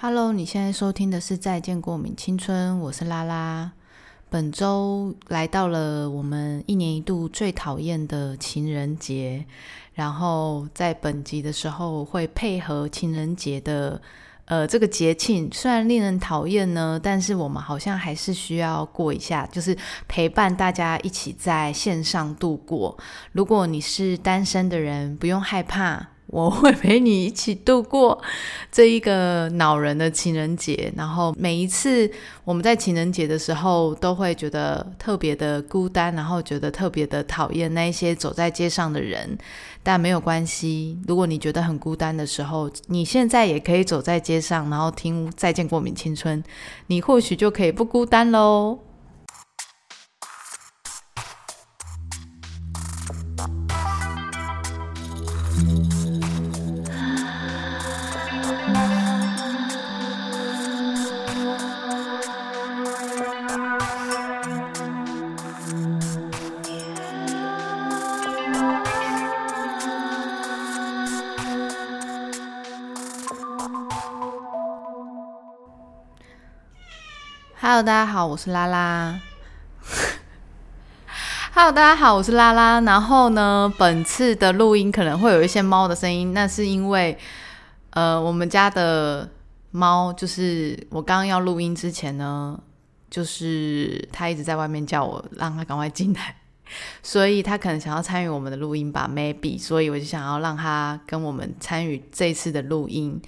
Hello，你现在收听的是《再见过敏青春》，我是拉拉。本周来到了我们一年一度最讨厌的情人节，然后在本集的时候会配合情人节的呃这个节庆，虽然令人讨厌呢，但是我们好像还是需要过一下，就是陪伴大家一起在线上度过。如果你是单身的人，不用害怕。我会陪你一起度过这一个恼人的情人节，然后每一次我们在情人节的时候，都会觉得特别的孤单，然后觉得特别的讨厌那一些走在街上的人。但没有关系，如果你觉得很孤单的时候，你现在也可以走在街上，然后听《再见过敏青春》，你或许就可以不孤单喽。大家好，我是拉拉。Hello，大家好，我是拉拉。然后呢，本次的录音可能会有一些猫的声音，那是因为呃，我们家的猫就是我刚刚要录音之前呢，就是它一直在外面叫我，让它赶快进来，所以它可能想要参与我们的录音吧，maybe，所以我就想要让它跟我们参与这次的录音。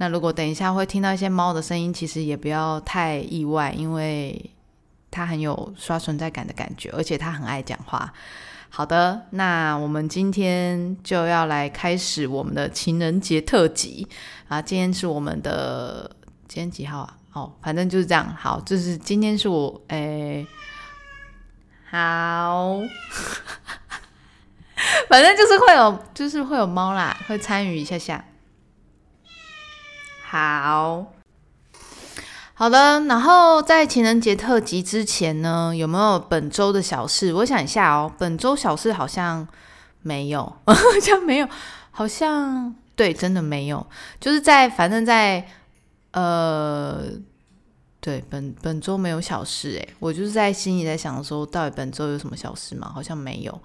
那如果等一下会听到一些猫的声音，其实也不要太意外，因为它很有刷存在感的感觉，而且它很爱讲话。好的，那我们今天就要来开始我们的情人节特辑啊！今天是我们的今天几号啊？哦，反正就是这样。好，就是今天是我诶，好，反正就是会有，就是会有猫啦，会参与一下下。好好的，然后在情人节特辑之前呢，有没有本周的小事？我想一下哦，本周小事好像没有，好像没有，好像对，真的没有。就是在反正，在呃，对，本本周没有小事诶，我就是在心里在想说，到底本周有什么小事吗？好像没有。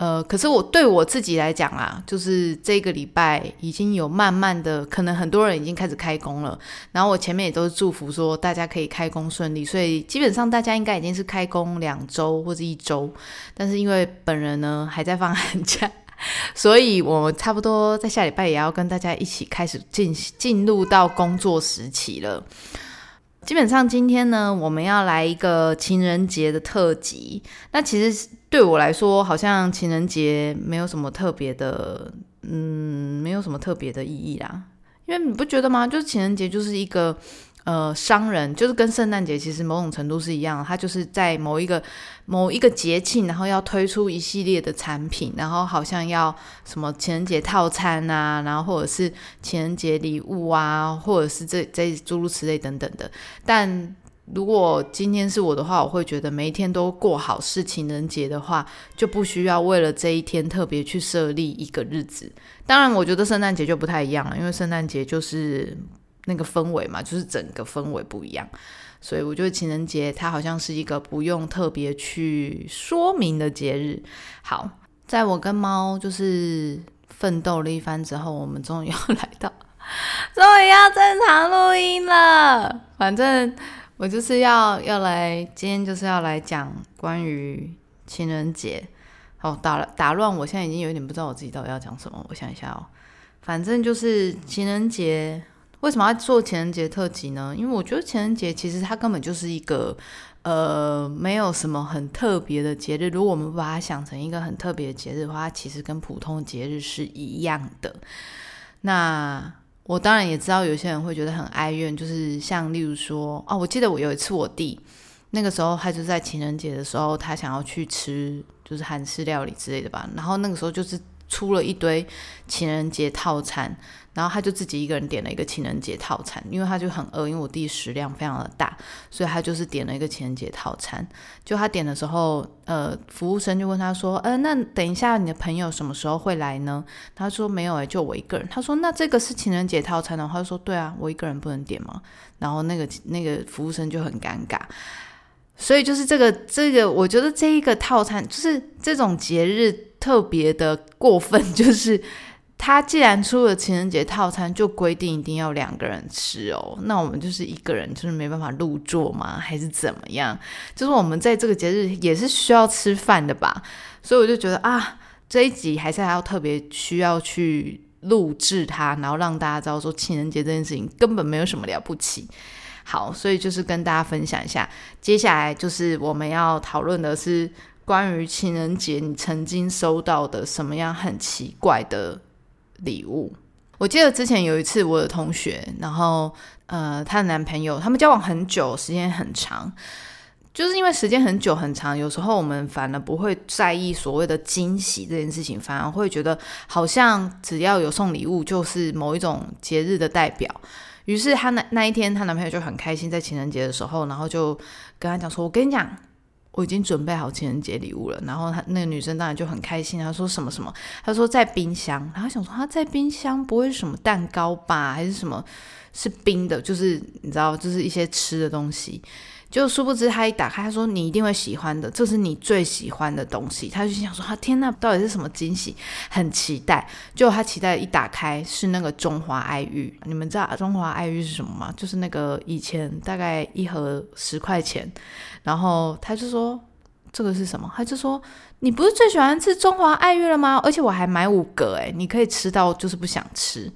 呃，可是我对我自己来讲啊，就是这个礼拜已经有慢慢的，可能很多人已经开始开工了。然后我前面也都是祝福说大家可以开工顺利，所以基本上大家应该已经是开工两周或者一周。但是因为本人呢还在放寒假，所以我差不多在下礼拜也要跟大家一起开始进进入到工作时期了。基本上今天呢，我们要来一个情人节的特辑。那其实对我来说，好像情人节没有什么特别的，嗯，没有什么特别的意义啦。因为你不觉得吗？就是情人节就是一个。呃，商人就是跟圣诞节其实某种程度是一样，它就是在某一个某一个节庆，然后要推出一系列的产品，然后好像要什么情人节套餐啊，然后或者是情人节礼物啊，或者是这这诸如此类等等的。但如果今天是我的话，我会觉得每一天都过好是情人节的话，就不需要为了这一天特别去设立一个日子。当然，我觉得圣诞节就不太一样了，因为圣诞节就是。那个氛围嘛，就是整个氛围不一样，所以我觉得情人节它好像是一个不用特别去说明的节日。好，在我跟猫就是奋斗了一番之后，我们终于要来到，终于要正常录音了。反正我就是要要来，今天就是要来讲关于情人节。哦，打打乱，我现在已经有点不知道我自己到底要讲什么。我想一下哦，反正就是情人节。为什么要做情人节特辑呢？因为我觉得情人节其实它根本就是一个呃没有什么很特别的节日。如果我们把它想成一个很特别的节日的话，它其实跟普通节日是一样的。那我当然也知道有些人会觉得很哀怨，就是像例如说哦，我记得我有一次我弟那个时候他就在情人节的时候，他想要去吃就是韩式料理之类的吧，然后那个时候就是。出了一堆情人节套餐。然后他就自己一个人点了一个情人节套餐，因为他就很饿，因为我弟食量非常的大，所以他就是点了一个情人节套餐。就他点的时候，呃，服务生就问他说：“呃，那等一下你的朋友什么时候会来呢？”他说：“没有诶，就我一个人。”他说：“那这个是情人节套餐的话，说：“对啊，我一个人不能点吗？”然后那个那个服务生就很尴尬。所以就是这个这个，我觉得这一个套餐就是这种节日特别的过分，就是。他既然出了情人节套餐，就规定一定要两个人吃哦。那我们就是一个人，就是没办法入座吗？还是怎么样？就是我们在这个节日也是需要吃饭的吧？所以我就觉得啊，这一集还是还要特别需要去录制它，然后让大家知道说情人节这件事情根本没有什么了不起。好，所以就是跟大家分享一下，接下来就是我们要讨论的是关于情人节你曾经收到的什么样很奇怪的。礼物，我记得之前有一次，我的同学，然后呃，她的男朋友，他们交往很久，时间很长，就是因为时间很久很长，有时候我们反而不会在意所谓的惊喜这件事情，反而会觉得好像只要有送礼物，就是某一种节日的代表。于是她那那一天，她男朋友就很开心，在情人节的时候，然后就跟她讲说：“我跟你讲。”我已经准备好情人节礼物了，然后她那个女生当然就很开心，她说什么什么，她说在冰箱，然后想说她在冰箱不会是什么蛋糕吧，还是什么是冰的，就是你知道，就是一些吃的东西。就殊不知他一打开，他说你一定会喜欢的，这是你最喜欢的东西。他就想说，他天呐，到底是什么惊喜？很期待。就他期待一打开是那个中华爱玉。你们知道中华爱玉是什么吗？就是那个以前大概一盒十块钱。然后他就说这个是什么？他就说你不是最喜欢吃中华爱玉了吗？而且我还买五个，诶，你可以吃到就是不想吃。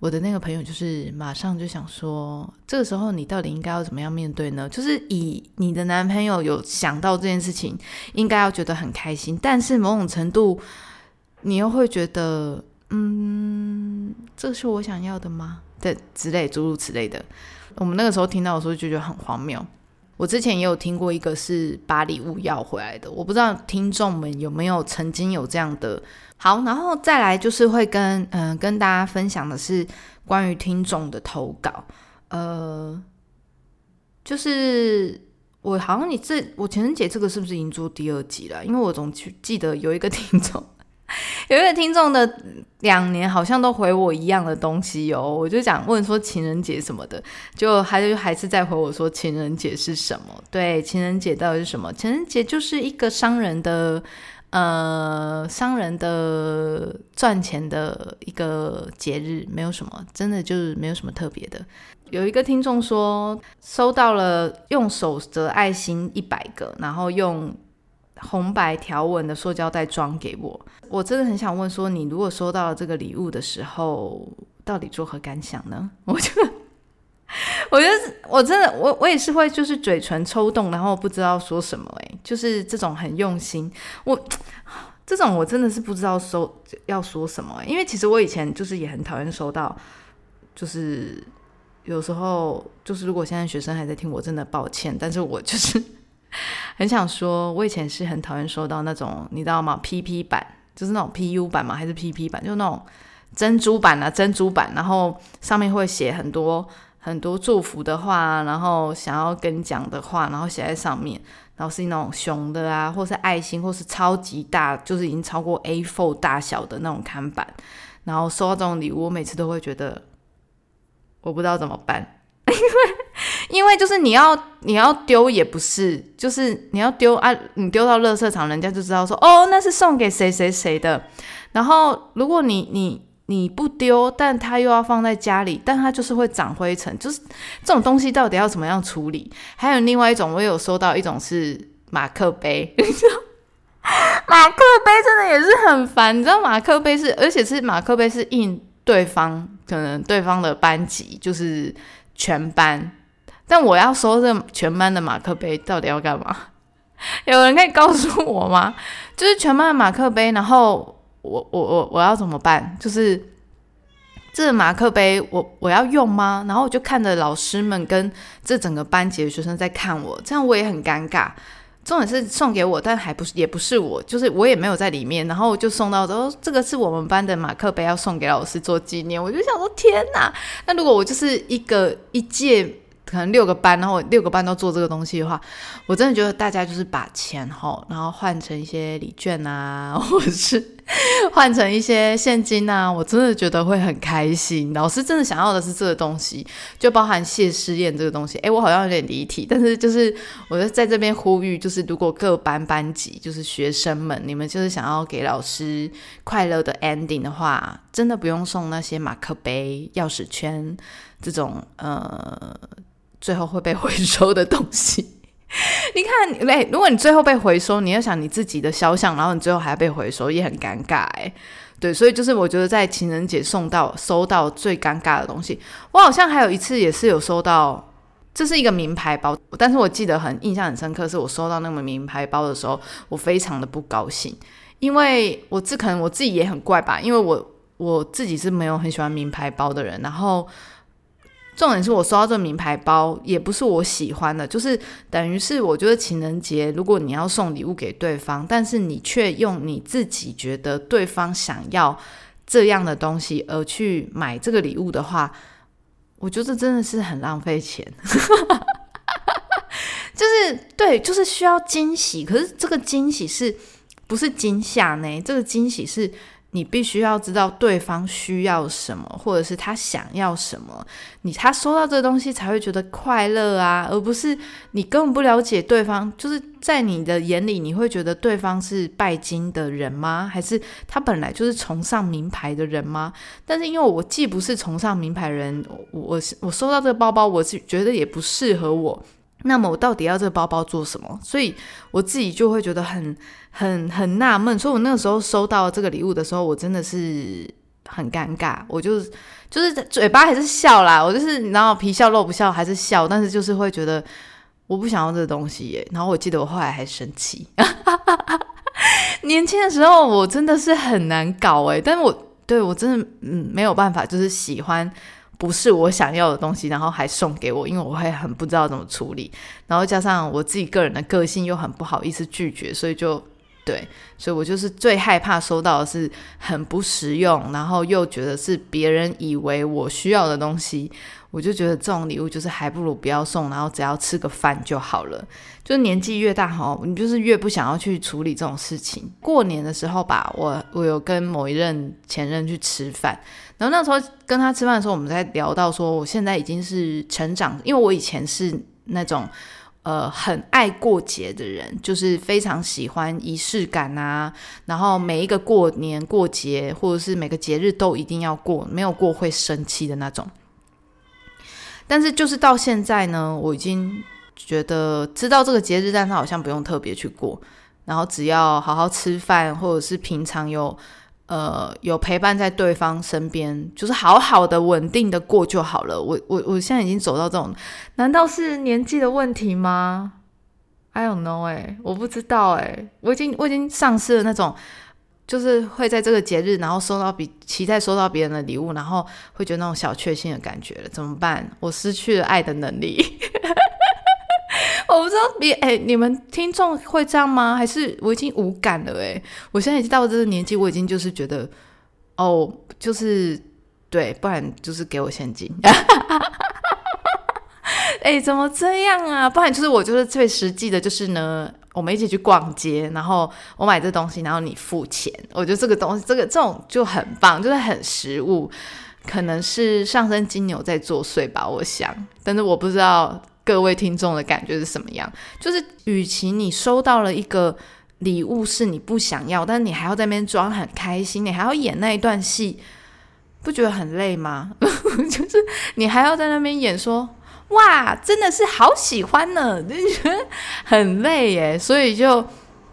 我的那个朋友就是马上就想说，这个时候你到底应该要怎么样面对呢？就是以你的男朋友有想到这件事情，应该要觉得很开心，但是某种程度你又会觉得，嗯，这是我想要的吗？对之类诸如此类的。我们那个时候听到的时候就觉得很荒谬。我之前也有听过一个是把礼物要回来的，我不知道听众们有没有曾经有这样的。好，然后再来就是会跟嗯跟大家分享的是关于听众的投稿，呃，就是我好像你这我情人节这个是不是已经做第二集了？因为我总记得有一个听众。有一个听众的两年好像都回我一样的东西哦，我就想问说情人节什么的，就还是还是在回我说情人节是什么？对，情人节到底是什么？情人节就是一个商人的呃商人的赚钱的一个节日，没有什么，真的就是没有什么特别的。有一个听众说收到了用手折爱心一百个，然后用。红白条纹的塑胶袋装给我，我真的很想问说，你如果收到了这个礼物的时候，到底作何感想呢？我觉得，我觉得我真的，我我也是会就是嘴唇抽动，然后不知道说什么，哎，就是这种很用心，我这种我真的是不知道收要说什么，因为其实我以前就是也很讨厌收到，就是有时候就是如果现在学生还在听，我真的抱歉，但是我就是。很想说，我以前是很讨厌收到那种，你知道吗？PP 版就是那种 PU 版嘛？还是 PP 版？就那种珍珠版啊，珍珠版，然后上面会写很多很多祝福的话，然后想要跟讲的话，然后写在上面，然后是那种熊的啊，或是爱心，或是超级大，就是已经超过 A4 大小的那种看板。然后收到这种礼物，我每次都会觉得我不知道怎么办，因为。因为就是你要你要丢也不是，就是你要丢啊，你丢到垃圾场，人家就知道说哦，那是送给谁谁谁的。然后如果你你你不丢，但它又要放在家里，但它就是会长灰尘，就是这种东西到底要怎么样处理？还有另外一种，我有收到一种是马克杯，马克杯真的也是很烦，你知道马克杯是，而且是马克杯是印对方可能对方的班级，就是全班。但我要收这全班的马克杯到底要干嘛？有人可以告诉我吗？就是全班的马克杯，然后我我我我要怎么办？就是这马克杯，我我要用吗？然后我就看着老师们跟这整个班级的学生在看我，这样我也很尴尬。重点是送给我，但还不是也不是我，就是我也没有在里面，然后就送到说这个是我们班的马克杯，要送给老师做纪念。我就想说天哪，那如果我就是一个一届。可能六个班，然后六个班都做这个东西的话，我真的觉得大家就是把钱哈，然后换成一些礼券啊，或者是换成一些现金啊，我真的觉得会很开心。老师真的想要的是这个东西，就包含谢师宴这个东西。哎，我好像有点离题，但是就是我就在这边呼吁，就是如果各班班级就是学生们，你们就是想要给老师快乐的 ending 的话，真的不用送那些马克杯、钥匙圈这种呃。最后会被回收的东西，你看，哎，如果你最后被回收，你要想你自己的肖像，然后你最后还要被回收，也很尴尬，哎，对，所以就是我觉得在情人节送到收到最尴尬的东西，我好像还有一次也是有收到，这是一个名牌包，但是我记得很印象很深刻，是我收到那个名牌包的时候，我非常的不高兴，因为我自可能我自己也很怪吧，因为我我自己是没有很喜欢名牌包的人，然后。重点是我收到这个名牌包也不是我喜欢的，就是等于是我觉得情人节如果你要送礼物给对方，但是你却用你自己觉得对方想要这样的东西而去买这个礼物的话，我觉得真的是很浪费钱。就是对，就是需要惊喜，可是这个惊喜是不是惊吓呢？这个惊喜是。你必须要知道对方需要什么，或者是他想要什么，你他收到这个东西才会觉得快乐啊，而不是你根本不了解对方。就是在你的眼里，你会觉得对方是拜金的人吗？还是他本来就是崇尚名牌的人吗？但是因为我既不是崇尚名牌人，我我我收到这个包包，我是觉得也不适合我。那么我到底要这个包包做什么？所以我自己就会觉得很很很纳闷。所以我那个时候收到这个礼物的时候，我真的是很尴尬。我就就是嘴巴还是笑啦，我就是然后皮笑肉不笑还是笑，但是就是会觉得我不想要这个东西耶。然后我记得我后来还生气。年轻的时候我真的是很难搞诶，但是我对我真的嗯没有办法，就是喜欢。不是我想要的东西，然后还送给我，因为我会很不知道怎么处理，然后加上我自己个人的个性又很不好意思拒绝，所以就对，所以我就是最害怕收到的是很不实用，然后又觉得是别人以为我需要的东西，我就觉得这种礼物就是还不如不要送，然后只要吃个饭就好了。就年纪越大哈，你就是越不想要去处理这种事情。过年的时候吧，我我有跟某一任前任去吃饭。然后那时候跟他吃饭的时候，我们在聊到说，我现在已经是成长，因为我以前是那种呃很爱过节的人，就是非常喜欢仪式感啊，然后每一个过年过节或者是每个节日都一定要过，没有过会生气的那种。但是就是到现在呢，我已经觉得知道这个节日，但是好像不用特别去过，然后只要好好吃饭，或者是平常有。呃，有陪伴在对方身边，就是好好的、稳定的过就好了。我我我现在已经走到这种，难道是年纪的问题吗？I don't know，哎，我不知道，哎，我已经我已经丧失了那种，就是会在这个节日，然后收到比期待收到别人的礼物，然后会觉得那种小确幸的感觉了。怎么办？我失去了爱的能力。我不知道你哎，你们听众会这样吗？还是我已经无感了？哎，我现在已经到了这个年纪，我已经就是觉得，哦，就是对，不然就是给我现金。哎，怎么这样啊？不然就是我就是最实际的，就是呢，我们一起去逛街，然后我买这东西，然后你付钱。我觉得这个东西，这个这种就很棒，就是很实物。可能是上升金牛在作祟吧，我想，但是我不知道。各位听众的感觉是什么样？就是，与其你收到了一个礼物是你不想要，但你还要在那边装很开心，你还要演那一段戏，不觉得很累吗？就是你还要在那边演说，哇，真的是好喜欢呢，就觉得很累耶。所以就，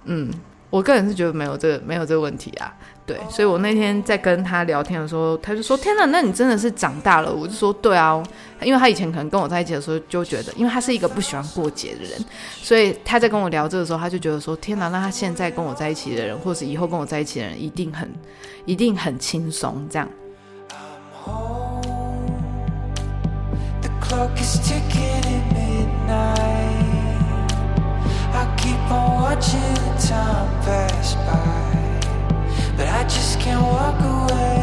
嗯，我个人是觉得没有这个没有这个问题啊。对，所以我那天在跟他聊天的时候，他就说：“天哪，那你真的是长大了。”我就说：“对啊，因为他以前可能跟我在一起的时候就觉得，因为他是一个不喜欢过节的人，所以他在跟我聊这个时候，他就觉得说：天哪，那他现在跟我在一起的人，或者以后跟我在一起的人，一定很，一定很轻松这样。” Watching time pass by, but I just can't walk away,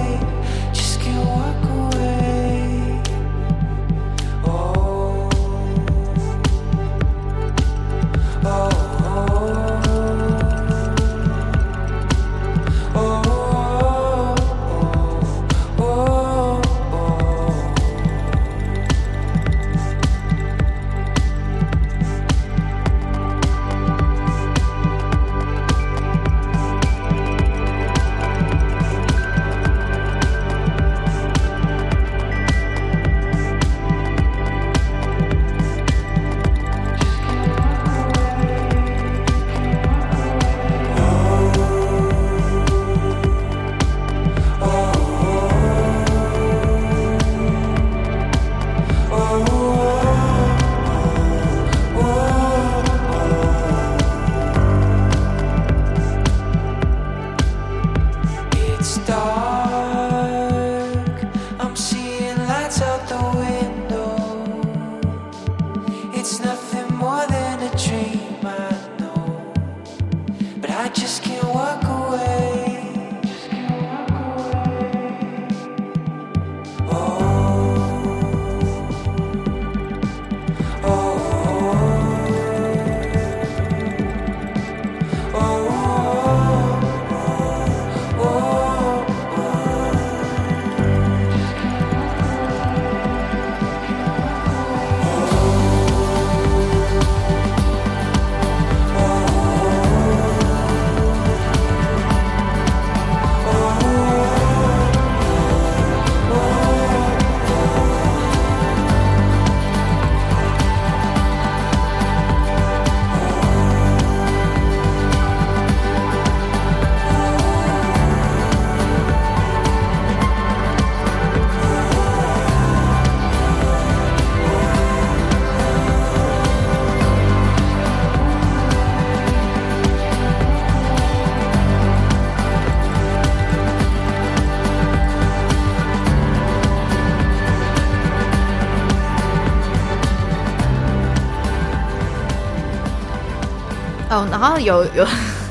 然后有有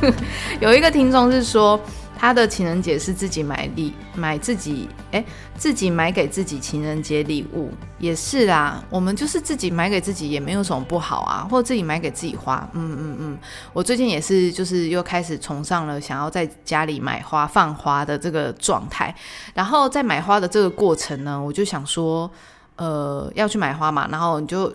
有一个听众是说，他的情人节是自己买礼买自己哎自己买给自己情人节礼物，也是啦。我们就是自己买给自己也没有什么不好啊，或者自己买给自己花。嗯嗯嗯，我最近也是就是又开始崇尚了想要在家里买花放花的这个状态，然后在买花的这个过程呢，我就想说，呃，要去买花嘛，然后你就。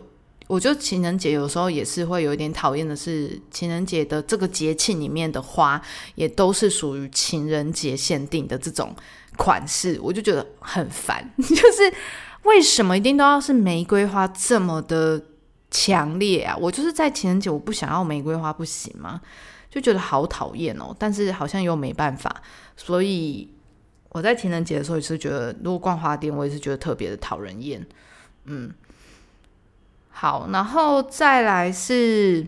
我觉得情人节有时候也是会有一点讨厌的是，情人节的这个节庆里面的花也都是属于情人节限定的这种款式，我就觉得很烦。就是为什么一定都要是玫瑰花这么的强烈啊？我就是在情人节我不想要玫瑰花不行吗？就觉得好讨厌哦。但是好像又没办法，所以我在情人节的时候也是觉得，如果逛花店，我也是觉得特别的讨人厌。嗯。好，然后再来是，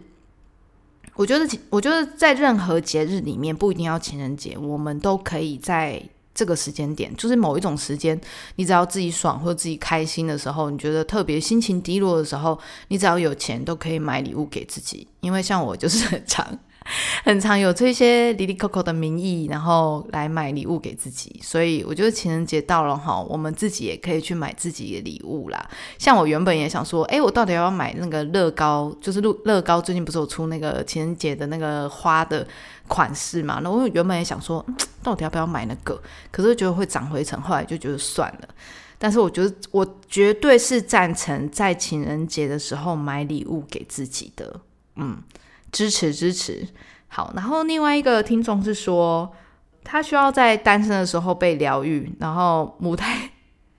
我觉得，我觉得在任何节日里面，不一定要情人节，我们都可以在这个时间点，就是某一种时间，你只要自己爽或者自己开心的时候，你觉得特别心情低落的时候，你只要有钱都可以买礼物给自己。因为像我就是很常。很常有这些里里扣扣的名义，然后来买礼物给自己，所以我觉得情人节到了哈，我们自己也可以去买自己的礼物啦。像我原本也想说，哎，我到底要不要买那个乐高？就是乐乐高最近不是有出那个情人节的那个花的款式嘛？那我原本也想说，到底要不要买那个？可是觉得会长灰尘，后来就觉得算了。但是我觉得我绝对是赞成在情人节的时候买礼物给自己的，嗯。支持支持，好。然后另外一个听众是说，他需要在单身的时候被疗愈。然后母胎，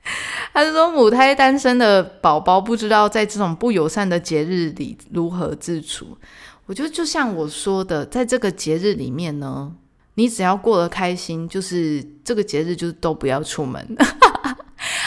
他是说母胎单身的宝宝不知道在这种不友善的节日里如何自处。我觉得就像我说的，在这个节日里面呢，你只要过得开心，就是这个节日就是都不要出门。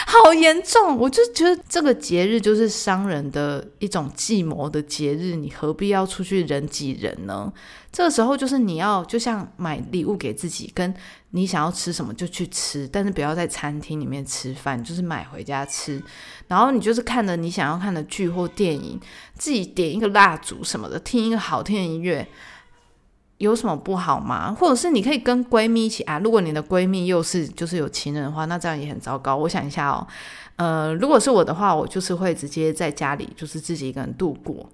好严重！我就觉得这个节日就是商人的一种计谋的节日，你何必要出去人挤人呢？这个时候就是你要就像买礼物给自己，跟你想要吃什么就去吃，但是不要在餐厅里面吃饭，就是买回家吃。然后你就是看着你想要看的剧或电影，自己点一个蜡烛什么的，听一个好听的音乐，有什么不好吗？或者是你可以跟闺蜜一起啊？如果你的闺蜜又是就是有情人的话，那这样也很糟糕。我想一下哦，呃，如果是我的话，我就是会直接在家里就是自己一个人度过，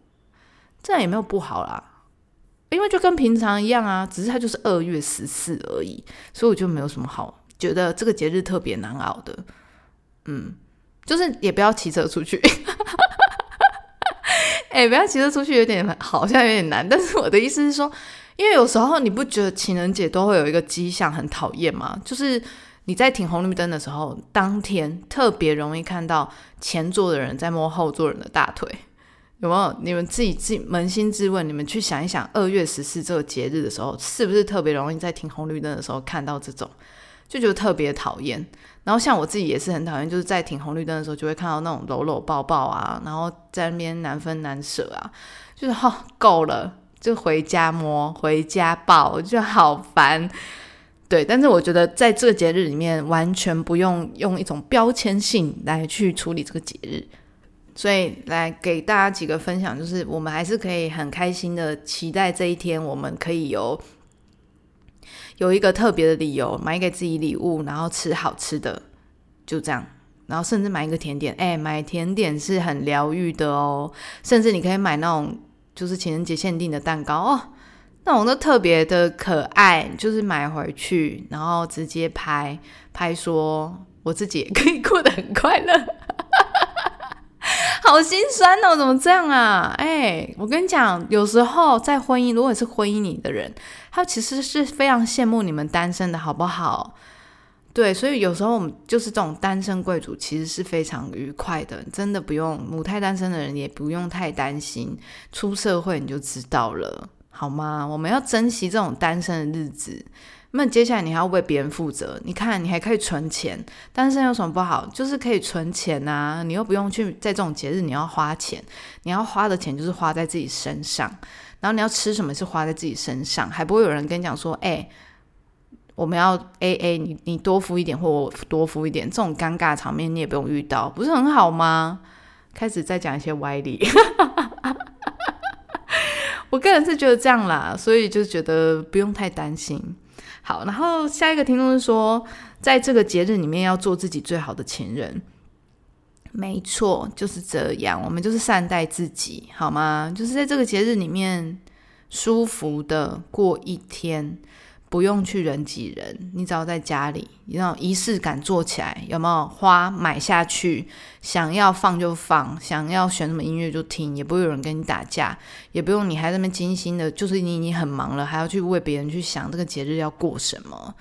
这样也没有不好啦。因为就跟平常一样啊，只是它就是二月十四而已，所以我就没有什么好觉得这个节日特别难熬的。嗯，就是也不要骑车出去。哎，不要骑车出去，有点好像有点难。但是我的意思是说，因为有时候你不觉得情人节都会有一个迹象很讨厌吗？就是你在停红绿灯的时候，当天特别容易看到前座的人在摸后座人的大腿。有没有？你们自己自己扪心自问，你们去想一想，二月十四这个节日的时候，是不是特别容易在停红绿灯的时候看到这种，就觉得特别讨厌。然后像我自己也是很讨厌，就是在停红绿灯的时候，就会看到那种搂搂抱抱啊，然后在那边难分难舍啊，就是哈够了，就回家摸，回家抱，我觉得好烦。对，但是我觉得在这个节日里面，完全不用用一种标签性来去处理这个节日。所以来给大家几个分享，就是我们还是可以很开心的期待这一天，我们可以有有一个特别的理由买给自己礼物，然后吃好吃的，就这样，然后甚至买一个甜点，哎，买甜点是很疗愈的哦，甚至你可以买那种就是情人节限定的蛋糕哦，那种都特别的可爱，就是买回去，然后直接拍拍说我自己也可以过得很快乐。好心酸哦，怎么这样啊？哎，我跟你讲，有时候在婚姻，如果是婚姻里的人，他其实是非常羡慕你们单身的好不好？对，所以有时候我们就是这种单身贵族，其实是非常愉快的，真的不用母胎单身的人也不用太担心，出社会你就知道了，好吗？我们要珍惜这种单身的日子。那接下来你还要为别人负责，你看你还可以存钱，单身有什么不好？就是可以存钱啊，你又不用去在这种节日你要花钱，你要花的钱就是花在自己身上，然后你要吃什么是花在自己身上，还不会有人跟你讲说，哎，我们要 A A，你你多付一点或我多付一点，这种尴尬场面你也不用遇到，不是很好吗？开始再讲一些歪理，我个人是觉得这样啦，所以就觉得不用太担心。好，然后下一个听众是说，在这个节日里面要做自己最好的情人。没错，就是这样，我们就是善待自己，好吗？就是在这个节日里面舒服的过一天。不用去人挤人，你只要在家里，那种仪式感做起来，有没有花买下去？想要放就放，想要选什么音乐就听，也不会有人跟你打架，也不用你还那么精心的，就是你已经很忙了，还要去为别人去想这个节日要过什么，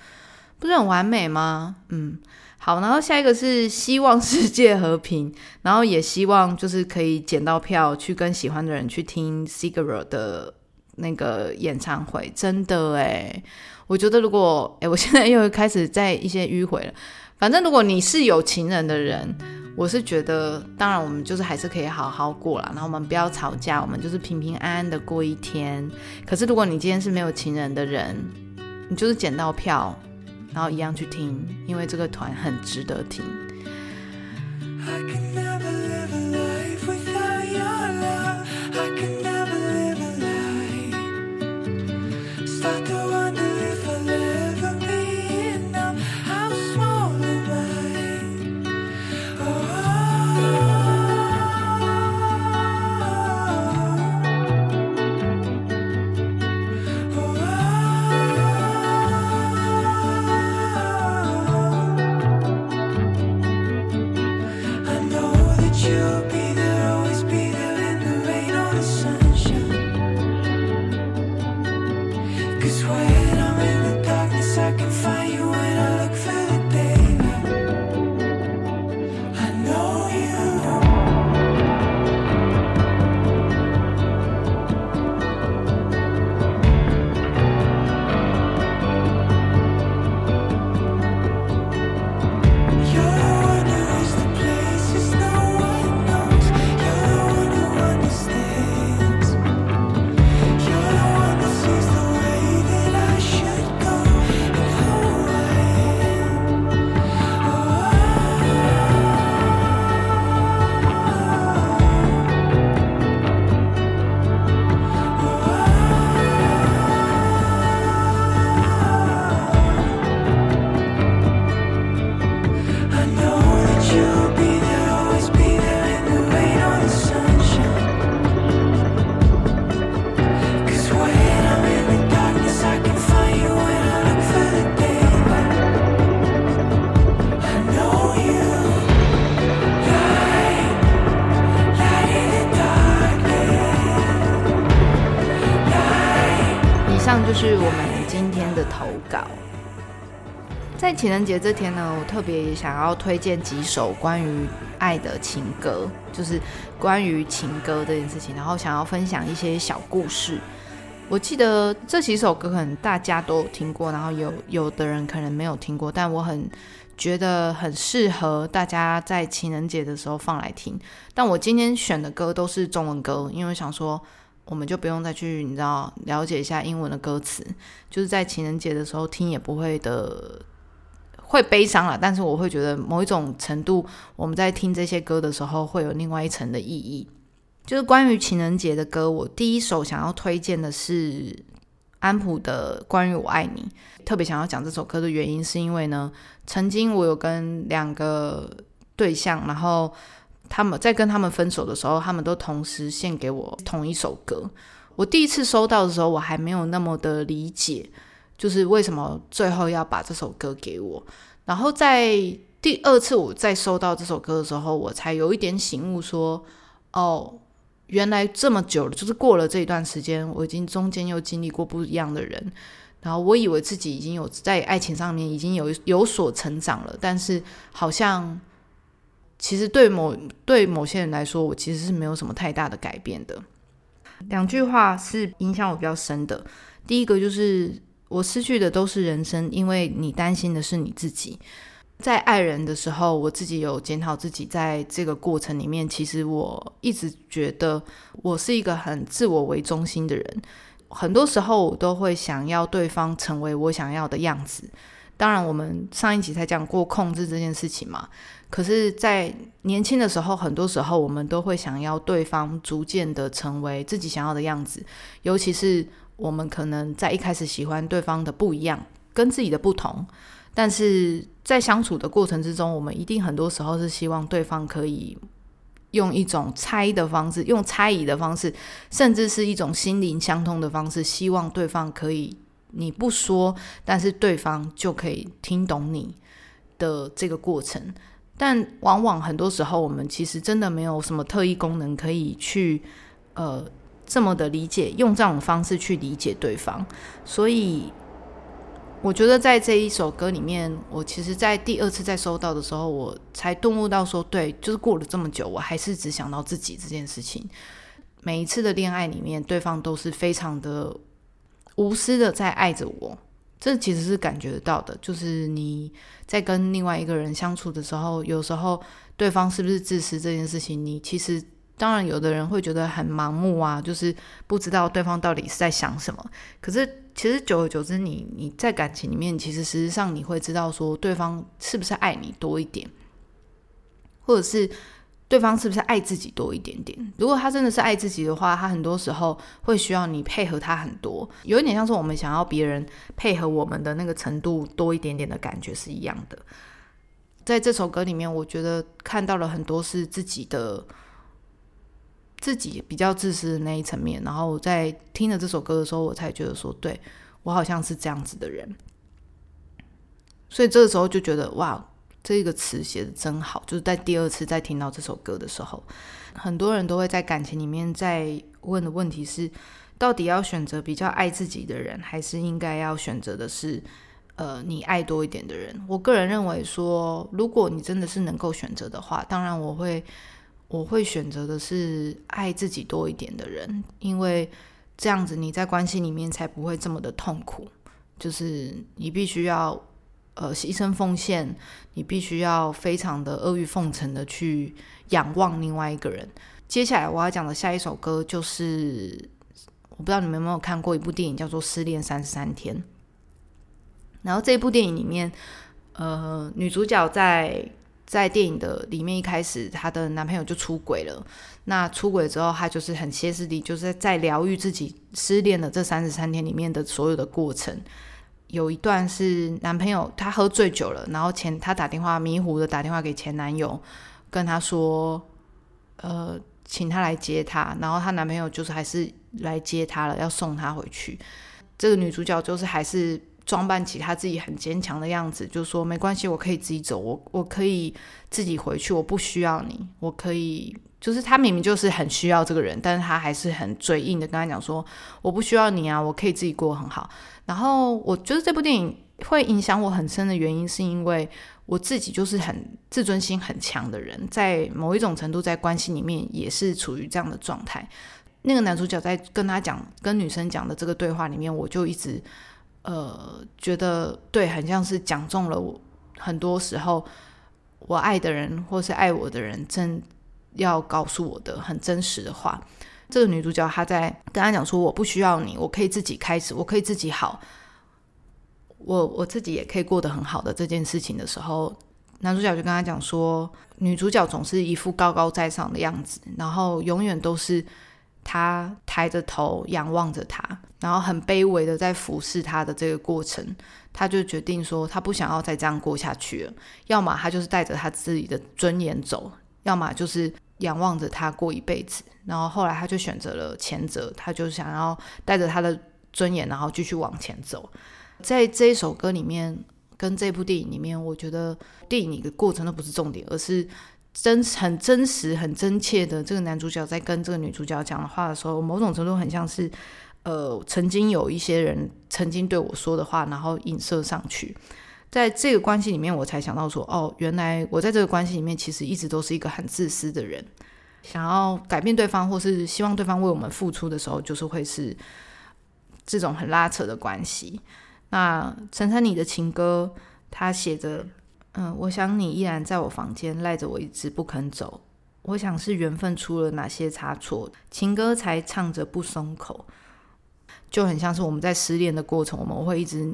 不是很完美吗？嗯，好，然后下一个是希望世界和平，然后也希望就是可以捡到票去跟喜欢的人去听 cigarer 的那个演唱会，真的诶。我觉得，如果哎，我现在又开始在一些迂回了。反正，如果你是有情人的人，我是觉得，当然我们就是还是可以好好过了。然后我们不要吵架，我们就是平平安安的过一天。可是，如果你今天是没有情人的人，你就是捡到票，然后一样去听，因为这个团很值得听。就是我们今天的投稿。在情人节这天呢，我特别想要推荐几首关于爱的情歌，就是关于情歌这件事情，然后想要分享一些小故事。我记得这几首歌可能大家都听过，然后有有的人可能没有听过，但我很觉得很适合大家在情人节的时候放来听。但我今天选的歌都是中文歌，因为我想说我们就不用再去你知道了解一下英文的歌词，就是在情人节的时候听也不会的。会悲伤了，但是我会觉得某一种程度，我们在听这些歌的时候，会有另外一层的意义。就是关于情人节的歌，我第一首想要推荐的是安普的《关于我爱你》。特别想要讲这首歌的原因，是因为呢，曾经我有跟两个对象，然后他们在跟他们分手的时候，他们都同时献给我同一首歌。我第一次收到的时候，我还没有那么的理解。就是为什么最后要把这首歌给我？然后在第二次我再收到这首歌的时候，我才有一点醒悟，说：“哦，原来这么久了，就是过了这一段时间，我已经中间又经历过不一样的人。然后我以为自己已经有在爱情上面已经有有所成长了，但是好像其实对某对某些人来说，我其实是没有什么太大的改变的。两句话是影响我比较深的。第一个就是。我失去的都是人生，因为你担心的是你自己。在爱人的时候，我自己有检讨自己，在这个过程里面，其实我一直觉得我是一个很自我为中心的人。很多时候，我都会想要对方成为我想要的样子。当然，我们上一集才讲过控制这件事情嘛。可是，在年轻的时候，很多时候我们都会想要对方逐渐的成为自己想要的样子，尤其是。我们可能在一开始喜欢对方的不一样，跟自己的不同，但是在相处的过程之中，我们一定很多时候是希望对方可以用一种猜的方式，用猜疑的方式，甚至是一种心灵相通的方式，希望对方可以你不说，但是对方就可以听懂你的这个过程。但往往很多时候，我们其实真的没有什么特异功能可以去呃。这么的理解，用这种方式去理解对方，所以我觉得在这一首歌里面，我其实，在第二次再收到的时候，我才顿悟到说，对，就是过了这么久，我还是只想到自己这件事情。每一次的恋爱里面，对方都是非常的无私的在爱着我，这其实是感觉得到的。就是你在跟另外一个人相处的时候，有时候对方是不是自私这件事情，你其实。当然，有的人会觉得很盲目啊，就是不知道对方到底是在想什么。可是，其实久而久之，你你在感情里面，其实事实上你会知道说，对方是不是爱你多一点，或者是对方是不是爱自己多一点点。如果他真的是爱自己的话，他很多时候会需要你配合他很多，有一点像是我们想要别人配合我们的那个程度多一点点的感觉是一样的。在这首歌里面，我觉得看到了很多是自己的。自己比较自私的那一层面，然后我在听了这首歌的时候，我才觉得说，对我好像是这样子的人，所以这个时候就觉得哇，这个词写的真好。就是在第二次再听到这首歌的时候，很多人都会在感情里面在问的问题是，到底要选择比较爱自己的人，还是应该要选择的是呃你爱多一点的人？我个人认为说，如果你真的是能够选择的话，当然我会。我会选择的是爱自己多一点的人，因为这样子你在关系里面才不会这么的痛苦。就是你必须要呃牺牲奉献，你必须要非常的阿谀奉承的去仰望另外一个人。接下来我要讲的下一首歌就是，我不知道你们有没有看过一部电影叫做《失恋三十三天》，然后这部电影里面，呃，女主角在。在电影的里面，一开始她的男朋友就出轨了。那出轨之后，她就是很歇斯底，就是在疗愈自己失恋的这三十三天里面的所有的过程。有一段是男朋友他喝醉酒了，然后前他打电话迷糊的打电话给前男友，跟他说，呃，请他来接他。然后她男朋友就是还是来接她了，要送她回去。这个女主角就是还是。装扮起她自己很坚强的样子，就说没关系，我可以自己走，我我可以自己回去，我不需要你，我可以。就是他明明就是很需要这个人，但是他还是很嘴硬的跟他讲说，我不需要你啊，我可以自己过很好。然后我觉得这部电影会影响我很深的原因，是因为我自己就是很自尊心很强的人，在某一种程度在关系里面也是处于这样的状态。那个男主角在跟他讲跟女生讲的这个对话里面，我就一直呃觉得对，很像是讲中了我很多时候我爱的人或是爱我的人正。要告诉我的很真实的话，这个女主角她在跟他讲说：“我不需要你，我可以自己开始，我可以自己好，我我自己也可以过得很好的这件事情的时候，男主角就跟他讲说，女主角总是一副高高在上的样子，然后永远都是他抬着头仰望着他，然后很卑微的在服侍他的这个过程，他就决定说，他不想要再这样过下去了，要么他就是带着他自己的尊严走。”要么就是仰望着他过一辈子，然后后来他就选择了前者，他就想要带着他的尊严，然后继续往前走。在这一首歌里面，跟这部电影里面，我觉得电影里的过程都不是重点，而是真很真实、很真切的这个男主角在跟这个女主角讲的话的时候，某种程度很像是呃，曾经有一些人曾经对我说的话，然后影射上去。在这个关系里面，我才想到说，哦，原来我在这个关系里面，其实一直都是一个很自私的人，想要改变对方，或是希望对方为我们付出的时候，就是会是这种很拉扯的关系。那陈珊妮的情歌，他写着，嗯，我想你依然在我房间赖着我一直不肯走，我想是缘分出了哪些差错，情歌才唱着不松口，就很像是我们在失恋的过程，我们会一直。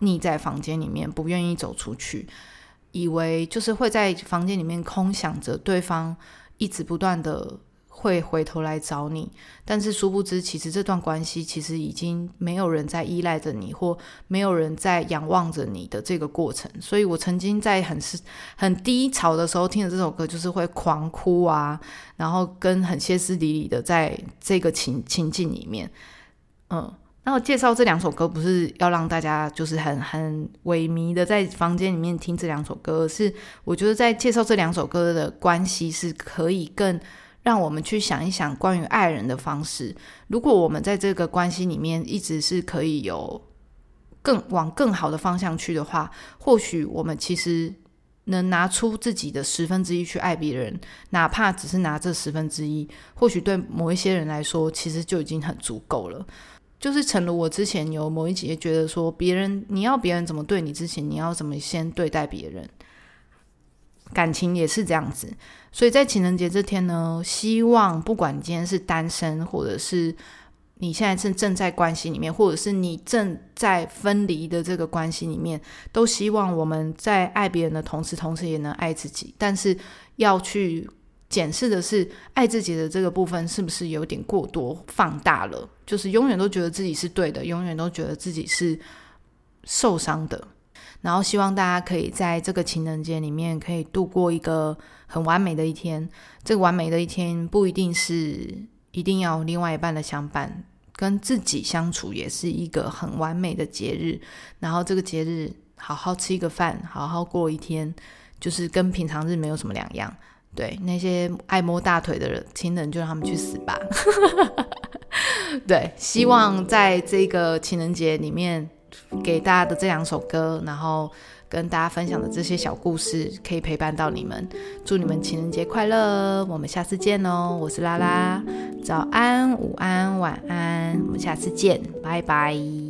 腻在房间里面，不愿意走出去，以为就是会在房间里面空想着对方一直不断的会回头来找你，但是殊不知，其实这段关系其实已经没有人在依赖着你，或没有人在仰望着你的这个过程。所以我曾经在很是很低潮的时候听的这首歌，就是会狂哭啊，然后跟很歇斯底里的在这个情情境里面，嗯。然后介绍这两首歌，不是要让大家就是很很萎靡的在房间里面听这两首歌，是我觉得在介绍这两首歌的关系是可以更让我们去想一想关于爱人的方式。如果我们在这个关系里面一直是可以有更往更好的方向去的话，或许我们其实能拿出自己的十分之一去爱别人，哪怕只是拿这十分之一，或许对某一些人来说，其实就已经很足够了。就是诚如我之前有某一节觉得说，别人你要别人怎么对你之前，你要怎么先对待别人，感情也是这样子。所以在情人节这天呢，希望不管你今天是单身，或者是你现在正正在关系里面，或者是你正在分离的这个关系里面，都希望我们在爱别人的同时，同时也能爱自己。但是要去。检视的是爱自己的这个部分是不是有点过多放大了？就是永远都觉得自己是对的，永远都觉得自己是受伤的。然后希望大家可以在这个情人节里面可以度过一个很完美的一天。这个完美的一天不一定是一定要另外一半的相伴，跟自己相处也是一个很完美的节日。然后这个节日好好吃一个饭，好好过一天，就是跟平常日没有什么两样。对那些爱摸大腿的人亲人，就让他们去死吧。对，希望在这个情人节里面，给大家的这两首歌，然后跟大家分享的这些小故事，可以陪伴到你们。祝你们情人节快乐！我们下次见哦。我是拉拉，早安、午安、晚安，我们下次见，拜拜。